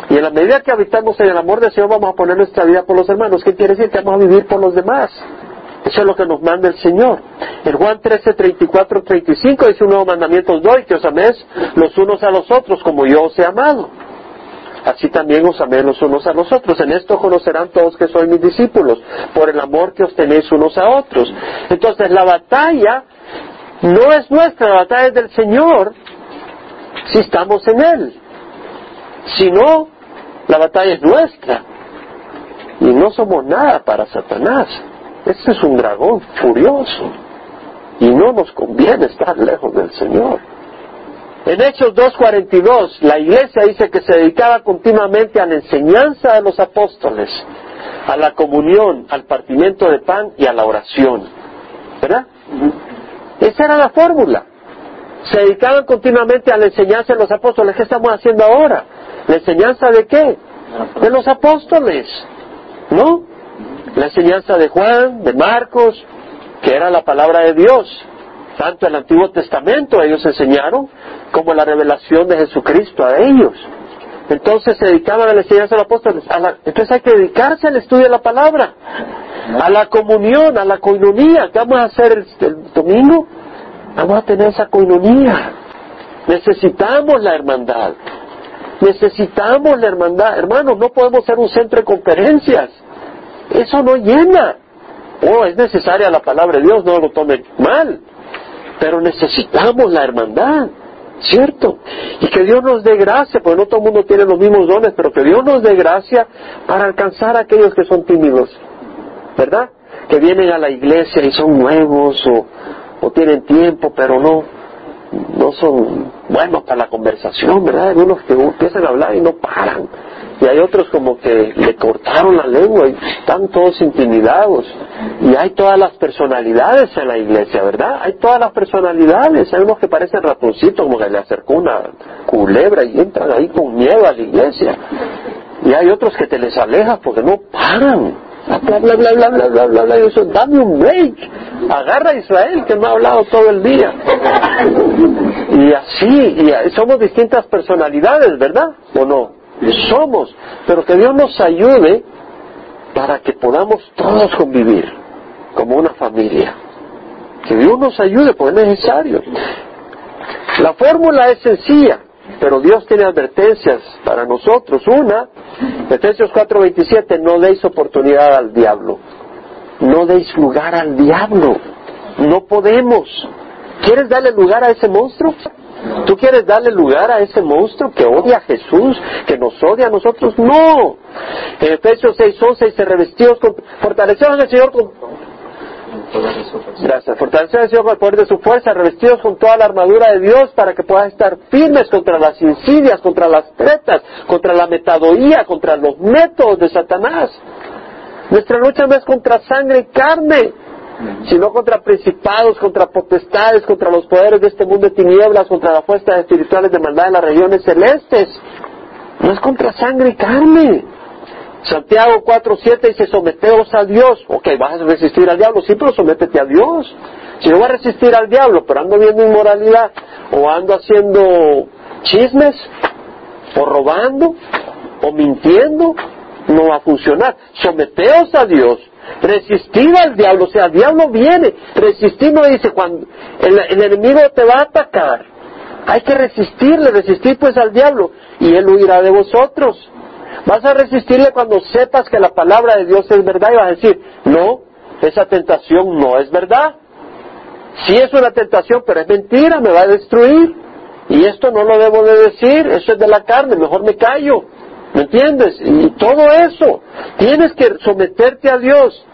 Y en la medida que habitamos en el amor del Señor vamos a poner nuestra vida por los hermanos. ¿Qué quiere decir? Que vamos a vivir por los demás. Eso es lo que nos manda el Señor. En Juan 13, 34, 35 dice un nuevo mandamiento doy, que os améis los unos a los otros como yo os he amado. Así también os améis los unos a los otros. En esto conocerán todos que sois mis discípulos, por el amor que os tenéis unos a otros. Entonces la batalla no es nuestra, la batalla es del Señor si estamos en Él. Si no, la batalla es nuestra. Y no somos nada para Satanás. Este es un dragón furioso y no nos conviene estar lejos del Señor. En Hechos 2.42, la iglesia dice que se dedicaba continuamente a la enseñanza de los apóstoles, a la comunión, al partimiento de pan y a la oración. ¿Verdad? Esa era la fórmula. Se dedicaban continuamente a la enseñanza de los apóstoles. ¿Qué estamos haciendo ahora? ¿La enseñanza de qué? De los apóstoles. ¿No? la enseñanza de Juan, de Marcos, que era la palabra de Dios. Tanto el Antiguo Testamento ellos enseñaron como la revelación de Jesucristo a ellos. Entonces se dedicaban a la enseñanza de los apóstoles. entonces hay que dedicarse al estudio de la palabra, a la comunión, a la coinonía. ¿Qué vamos a hacer el, domingo? Vamos a tener esa coinonía. Necesitamos la hermandad. Necesitamos la hermandad. Hermanos, no podemos ser un centro de conferencias. Eso no llena. Oh, es necesaria la palabra de Dios, no lo tomen mal. Pero necesitamos la hermandad, ¿cierto? Y que Dios nos dé gracia, porque no todo el mundo tiene los mismos dones, pero que Dios nos dé gracia para alcanzar a aquellos que son tímidos, ¿verdad? Que vienen a la iglesia y son nuevos o, o tienen tiempo, pero no, no son buenos para la conversación, ¿verdad? Hay unos que empiezan a hablar y no paran y hay otros como que le cortaron la lengua y están todos intimidados. Y hay todas las personalidades en la iglesia, ¿verdad? Hay todas las personalidades. Hay unos que parecen ratoncitos, como que le acercó una culebra y entran ahí con miedo a la iglesia. Y hay otros que te les alejas porque no paran. Bla, bla, bla, bla, bla, bla, bla, bla. Y eso, dame un break. Agarra a Israel que me ha hablado todo el día. Y así, y somos distintas personalidades, ¿verdad? ¿O no? somos, pero que Dios nos ayude para que podamos todos convivir como una familia. Que Dios nos ayude, porque es necesario. La fórmula es sencilla, pero Dios tiene advertencias para nosotros. Una, Efesios 4:27, no deis oportunidad al diablo. No deis lugar al diablo. No podemos. ¿Quieres darle lugar a ese monstruo? ¿Tú quieres darle lugar a ese monstruo que odia a Jesús, que nos odia a nosotros? No. En Efesios 6:11 dice, revestidos con, fortalecidos el Señor con... Gracias. Fortalecidos al Señor con el poder de su fuerza, revestidos con toda la armadura de Dios para que puedan estar firmes contra las insidias, contra las tretas, contra la metadoía, contra los métodos de Satanás. Nuestra lucha no es contra sangre y carne, sino contra principados, contra potestades, contra los poderes de este mundo de tinieblas, contra las fuerzas espirituales de maldad en las regiones celestes. No es contra sangre y carne. Santiago 4.7 dice, someteos a Dios. Ok, vas a resistir al diablo, sí, pero sométete a Dios. Si no vas a resistir al diablo, pero ando viendo inmoralidad, o ando haciendo chismes, o robando, o mintiendo, no va a funcionar. Someteos a Dios Resistir al diablo, o sea, el diablo viene. Resistir no dice cuando el, enemigo te va a atacar. Hay que resistirle, resistir pues al diablo y él huirá de vosotros. Vas a resistirle cuando sepas que la palabra de Dios es verdad y vas a decir, no, esa tentación no es verdad. Sí es una tentación, pero es mentira, me va a destruir. Y esto no lo debo de decir, eso es de la carne, mejor me callo. ¿Me entiendes? Y todo eso. Tienes que someterte a Dios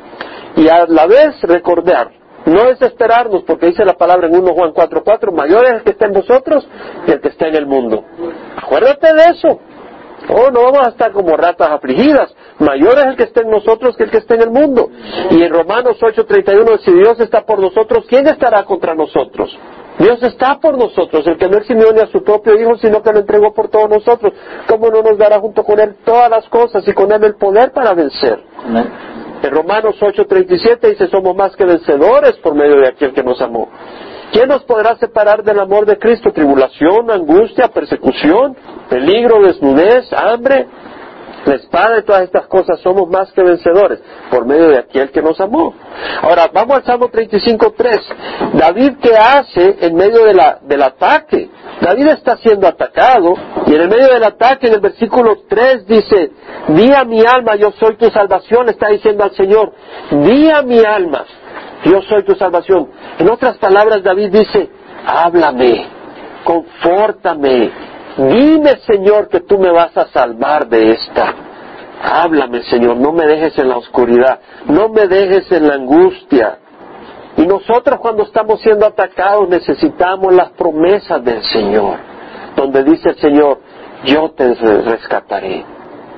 y a la vez recordar. No desesperarnos, porque dice la palabra en 1 Juan 4:4, mayor es el que está en vosotros que el que está en el mundo. Acuérdate de eso. Oh, no vamos a estar como ratas afligidas. Mayor es el que está en nosotros que el que está en el mundo. Y en Romanos 8:31, si Dios está por nosotros, ¿quién estará contra nosotros? Dios está por nosotros, el que no eximió ni a su propio Hijo, sino que lo entregó por todos nosotros. ¿Cómo no nos dará junto con Él todas las cosas y con Él el poder para vencer? En Romanos 8:37 dice, somos más que vencedores por medio de aquel que nos amó. ¿Quién nos podrá separar del amor de Cristo? Tribulación, angustia, persecución, peligro, desnudez, hambre, la espada y todas estas cosas somos más que vencedores por medio de aquel que nos amó. Ahora, vamos al Salmo 35.3. David, ¿qué hace en medio de la, del ataque? David está siendo atacado y en el medio del ataque, en el versículo 3 dice, di a mi alma, yo soy tu salvación, está diciendo al Señor, di a mi alma, yo soy tu salvación. En otras palabras, David dice, háblame, confórtame, dime Señor que tú me vas a salvar de esta. Háblame Señor, no me dejes en la oscuridad, no me dejes en la angustia. Y nosotros cuando estamos siendo atacados necesitamos las promesas del Señor, donde dice el Señor, yo te rescataré.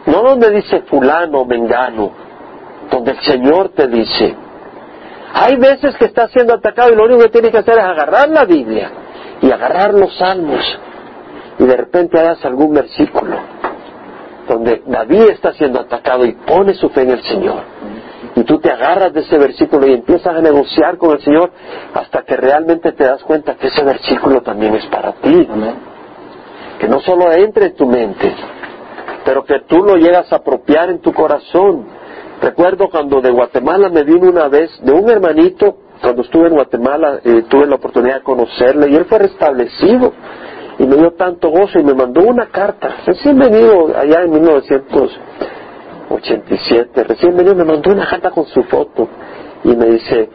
No donde dice fulano o mengano, donde el Señor te dice, hay veces que estás siendo atacado y lo único que tienes que hacer es agarrar la Biblia y agarrar los salmos y de repente hagas algún versículo donde David está siendo atacado y pone su fe en el Señor. Y tú te agarras de ese versículo y empiezas a negociar con el Señor hasta que realmente te das cuenta que ese versículo también es para ti. Que no solo entre en tu mente, pero que tú lo llegas a apropiar en tu corazón Recuerdo cuando de Guatemala me vino una vez de un hermanito, cuando estuve en Guatemala, eh, tuve la oportunidad de conocerle y él fue restablecido y me dio tanto gozo y me mandó una carta, recién venido allá en 1987, recién venido me mandó una carta con su foto y me dice,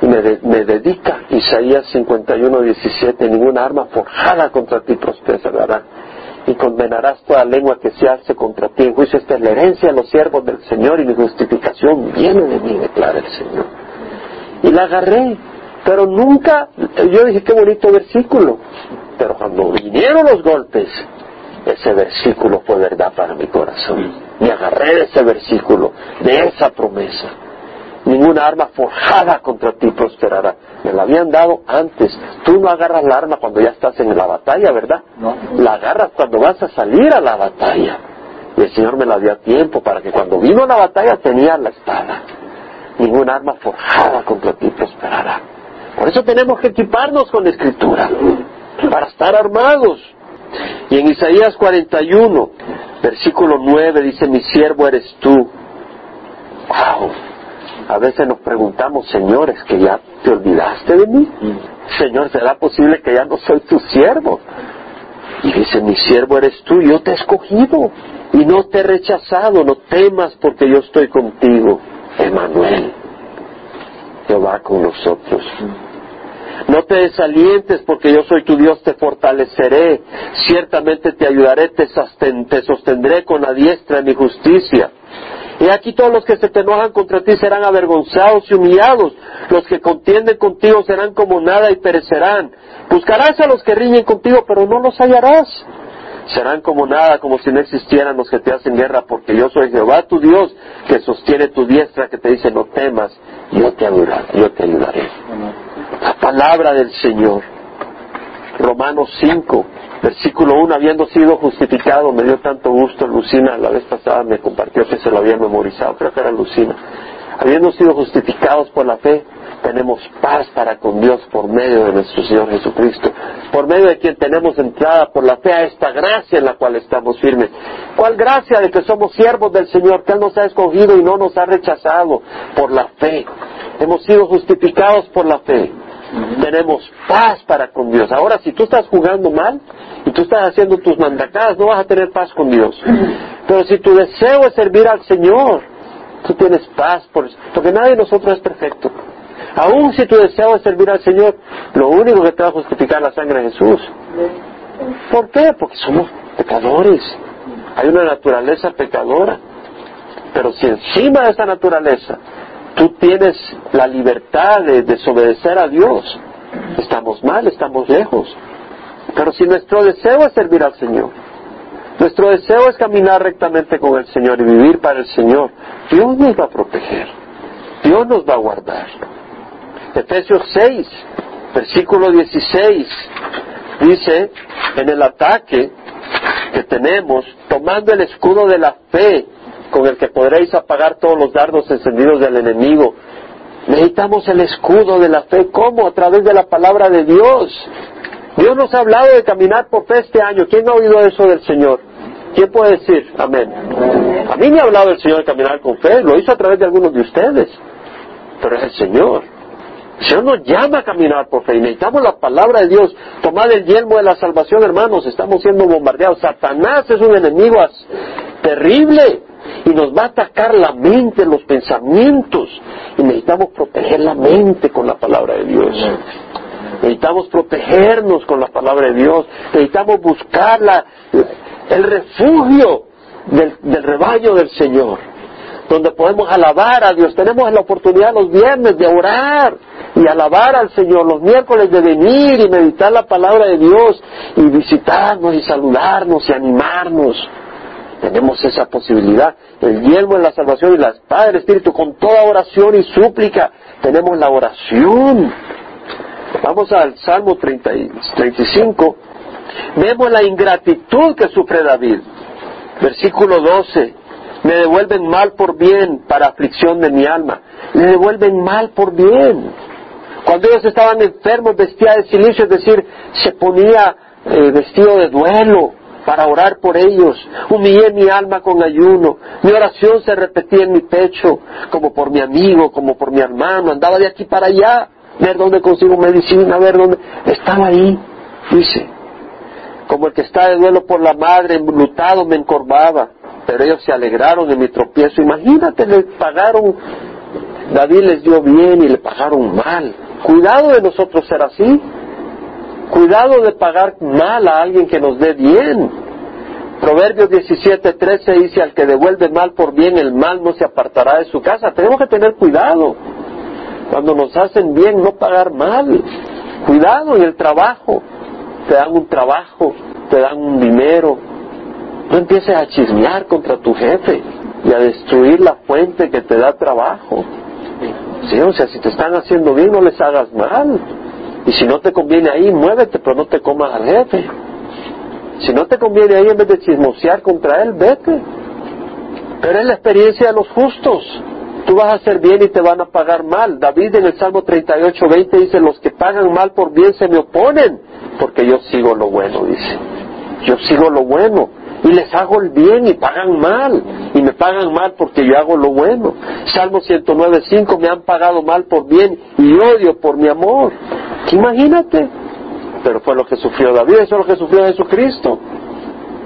y me, me dedica Isaías 51, 17, ninguna arma forjada contra ti prosperará y condenarás toda lengua que se hace contra ti. En juicio esta es la herencia de los siervos del Señor y mi justificación viene de mí, declara el Señor. Y la agarré, pero nunca, yo dije qué bonito versículo, pero cuando vinieron los golpes, ese versículo fue verdad para mi corazón. Me agarré de ese versículo, de esa promesa. Ninguna arma forjada contra ti prosperará. Me la habían dado antes. Tú no agarras la arma cuando ya estás en la batalla, ¿verdad? No. La agarras cuando vas a salir a la batalla. Y el Señor me la dio a tiempo para que cuando vino a la batalla tenía la espada. Ninguna arma forjada contra ti prosperará. Por eso tenemos que equiparnos con la escritura, para estar armados. Y en Isaías 41, versículo 9 dice, mi siervo eres tú. ¡Wow! A veces nos preguntamos, señores, que ya te olvidaste de mí. Señor, ¿será posible que ya no soy tu siervo? Y dice, mi siervo eres tú, yo te he escogido y no te he rechazado, no temas porque yo estoy contigo. Emanuel, Jehová con nosotros. No te desalientes porque yo soy tu Dios, te fortaleceré, ciertamente te ayudaré, te, sostendré con la diestra de mi justicia. Y aquí todos los que se te enojan contra ti serán avergonzados y humillados. Los que contienden contigo serán como nada y perecerán. Buscarás a los que riñen contigo, pero no los hallarás. Serán como nada, como si no existieran los que te hacen guerra, porque yo soy Jehová tu Dios, que sostiene tu diestra, que te dice no temas, yo te ayudaré, yo te ayudaré. La palabra del Señor. Romanos 5, Versículo 1, habiendo sido justificado, me dio tanto gusto, Lucina, la vez pasada me compartió que se lo había memorizado, creo que era Lucina. Habiendo sido justificados por la fe, tenemos paz para con Dios por medio de nuestro Señor Jesucristo, por medio de quien tenemos entrada por la fe a esta gracia en la cual estamos firmes. ¿Cuál gracia de que somos siervos del Señor, que Él nos ha escogido y no nos ha rechazado por la fe? Hemos sido justificados por la fe tenemos paz para con Dios. Ahora, si tú estás jugando mal y tú estás haciendo tus mandacadas, no vas a tener paz con Dios. Pero si tu deseo es servir al Señor, tú tienes paz, por, porque nadie de nosotros es perfecto. Aún si tu deseo es servir al Señor, lo único que te va a justificar la sangre de Jesús. ¿Por qué? Porque somos pecadores. Hay una naturaleza pecadora. Pero si encima de esa naturaleza tú tienes la libertad de desobedecer a Dios. Estamos mal, estamos lejos. Pero si nuestro deseo es servir al Señor, nuestro deseo es caminar rectamente con el Señor y vivir para el Señor, Dios nos va a proteger, Dios nos va a guardar. Efesios 6, Versículo 16 dice, en el ataque que tenemos, tomando el escudo de la fe, con el que podréis apagar todos los dardos encendidos del enemigo. Necesitamos el escudo de la fe. ¿Cómo? A través de la palabra de Dios. Dios nos ha hablado de caminar por fe este año. ¿Quién ha oído eso del Señor? ¿Quién puede decir amén? A mí me ha hablado el Señor de caminar con fe. Lo hizo a través de algunos de ustedes. Pero es el Señor. El Señor nos llama a caminar por fe y necesitamos la palabra de Dios. Tomar el yelmo de la salvación, hermanos. Estamos siendo bombardeados. Satanás es un enemigo terrible y nos va a atacar la mente, los pensamientos. Y necesitamos proteger la mente con la palabra de Dios. Necesitamos protegernos con la palabra de Dios. Necesitamos buscar el refugio del, del rebaño del Señor, donde podemos alabar a Dios. Tenemos la oportunidad los viernes de orar y alabar al Señor, los miércoles de venir y meditar la palabra de Dios y visitarnos y saludarnos y animarnos. Tenemos esa posibilidad. El yelmo de la salvación y la espada del Espíritu con toda oración y súplica. Tenemos la oración. Vamos al Salmo 35. Vemos la ingratitud que sufre David. Versículo 12. Me devuelven mal por bien para aflicción de mi alma. Le devuelven mal por bien. Cuando ellos estaban enfermos vestía de silicio, es decir, se ponía eh, vestido de duelo para orar por ellos. Humillé mi alma con ayuno. Mi oración se repetía en mi pecho, como por mi amigo, como por mi hermano. Andaba de aquí para allá, ver dónde consigo medicina, ver dónde. Estaba ahí, dice. Como el que está de duelo por la madre, enlutado me encorvaba. Pero ellos se alegraron en mi tropiezo. Imagínate, le pagaron. David les dio bien y le pagaron mal. Cuidado de nosotros ser así. Cuidado de pagar mal a alguien que nos dé bien. Proverbios 17, 13 dice, al que devuelve mal por bien, el mal no se apartará de su casa. Tenemos que tener cuidado. Cuando nos hacen bien, no pagar mal. Cuidado en el trabajo. Te dan un trabajo, te dan un dinero. No empieces a chismear contra tu jefe y a destruir la fuente que te da trabajo. Sí, o sea, si te están haciendo bien, no les hagas mal. Y si no te conviene ahí, muévete, pero no te comas al jefe. Si no te conviene ahí, en vez de chismosear contra él, vete. Pero es la experiencia de los justos. Tú vas a hacer bien y te van a pagar mal. David en el Salmo 38, 20 dice, los que pagan mal por bien se me oponen, porque yo sigo lo bueno, dice. Yo sigo lo bueno y les hago el bien y pagan mal y me pagan mal porque yo hago lo bueno. Salmo 109, 5 me han pagado mal por bien y odio por mi amor. Imagínate. Pero fue lo que sufrió David, eso es lo que sufrió Jesucristo.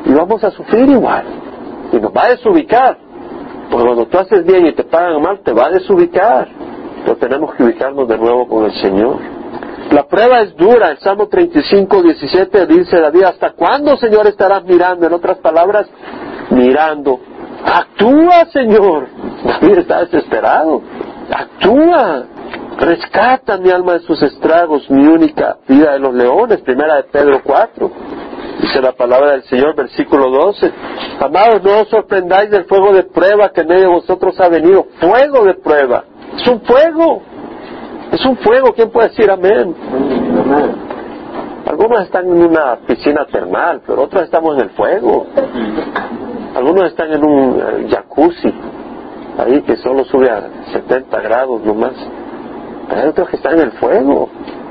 Y vamos a sufrir igual. Y nos va a desubicar. Porque cuando tú haces bien y te pagan mal, te va a desubicar. Pero tenemos que ubicarnos de nuevo con el Señor. La prueba es dura. El Salmo 35, 17 dice David, ¿hasta cuándo, Señor, estarás mirando? En otras palabras, mirando. Actúa, Señor. [laughs] David está desesperado. Actúa. Rescata mi alma de sus estragos, mi única vida de los leones, primera de Pedro 4. Dice la palabra del Señor, versículo 12. Amados, no os sorprendáis del fuego de prueba que en medio de vosotros ha venido. Fuego de prueba. Es un fuego. Es un fuego. ¿Quién puede decir amén? Algunos están en una piscina termal, pero otros estamos en el fuego. Algunos están en un eh, jacuzzi, ahí que solo sube a 70 grados nomás. Pero hay otros que están en el fuego.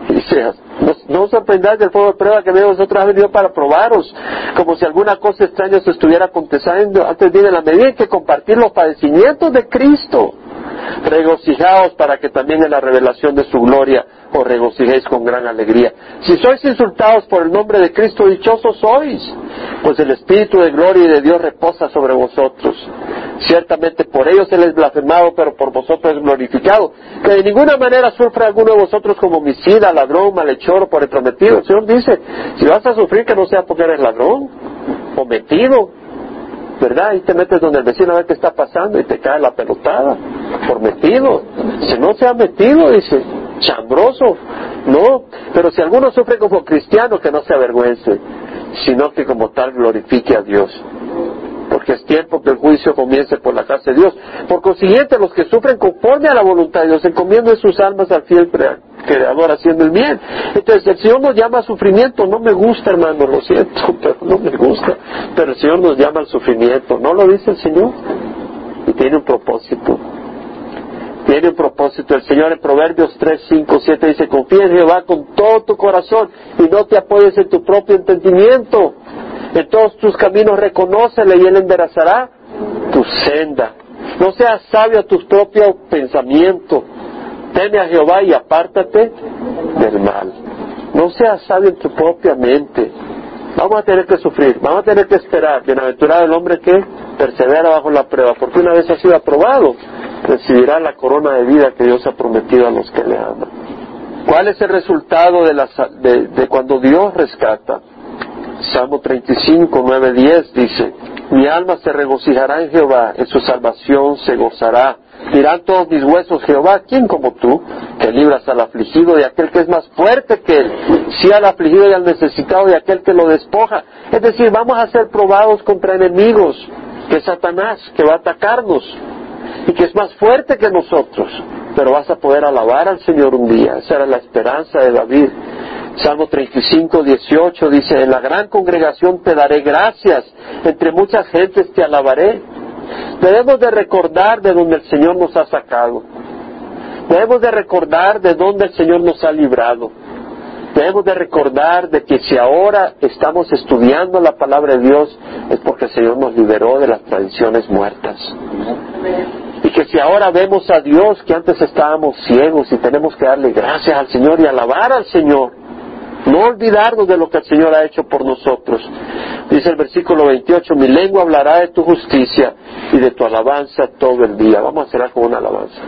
Dice, no, no os sorprendáis del fuego de prueba que de vosotros ha venido para probaros, como si alguna cosa extraña se estuviera aconteciendo. Antes viene la medida en que compartir los padecimientos de Cristo. Regocijaos para que también en la revelación de su gloria os regocijéis con gran alegría. Si sois insultados por el nombre de Cristo, dichosos sois, pues el Espíritu de gloria y de Dios reposa sobre vosotros. Ciertamente por ellos Él es blasfemado, pero por vosotros es glorificado. Que de ninguna manera sufra alguno de vosotros como homicida, ladrón, malhechor o por el prometido. El Señor dice, si vas a sufrir que no sea porque eres ladrón o metido, ¿verdad? Y te metes donde el vecino a ver qué está pasando y te cae la pelotada por metido. Si no se ha metido, dice, chambroso. No, pero si alguno sufre como cristiano, que no se avergüence, sino que como tal glorifique a Dios. Porque es tiempo que el juicio comience por la casa de Dios. Por consiguiente, los que sufren conforme a la voluntad de Dios, encomienden sus almas al fiel creador haciendo el bien. Entonces el Señor nos llama a sufrimiento, no me gusta hermano, lo siento, [laughs] pero no me gusta, pero el Señor nos llama al sufrimiento, ¿no lo dice el Señor? Y tiene un propósito. Tiene un propósito. El Señor en Proverbios 3, 5, 7 dice, confía en Jehová con todo tu corazón y no te apoyes en tu propio entendimiento. En todos tus caminos reconócele y Él enderezará tu senda. No seas sabio a tus propios pensamientos. Teme a Jehová y apártate del mal. No seas sabio en tu propia mente. Vamos a tener que sufrir, vamos a tener que esperar. Bienaventurado el hombre que persevera bajo la prueba, porque una vez ha sido aprobado, recibirá la corona de vida que Dios ha prometido a los que le aman. ¿Cuál es el resultado de, la, de, de cuando Dios rescata? Salmo 35, 9, 10 dice, mi alma se regocijará en Jehová, en su salvación se gozará. Dirán todos mis huesos, Jehová, ¿quién como tú, que libras al afligido y aquel que es más fuerte que él? Sí al afligido y al necesitado y aquel que lo despoja. Es decir, vamos a ser probados contra enemigos, que es Satanás, que va a atacarnos y que es más fuerte que nosotros. Pero vas a poder alabar al Señor un día. Esa era la esperanza de David. Salmo 35, 18 dice, en la gran congregación te daré gracias, entre muchas gentes te alabaré. Debemos de recordar de donde el Señor nos ha sacado. Debemos de recordar de donde el Señor nos ha librado. Debemos de recordar de que si ahora estamos estudiando la palabra de Dios es porque el Señor nos liberó de las tradiciones muertas. Y que si ahora vemos a Dios que antes estábamos ciegos y tenemos que darle gracias al Señor y alabar al Señor, no olvidarnos de lo que el Señor ha hecho por nosotros. Dice el versículo 28, mi lengua hablará de tu justicia y de tu alabanza todo el día. Vamos a cerrar con una alabanza.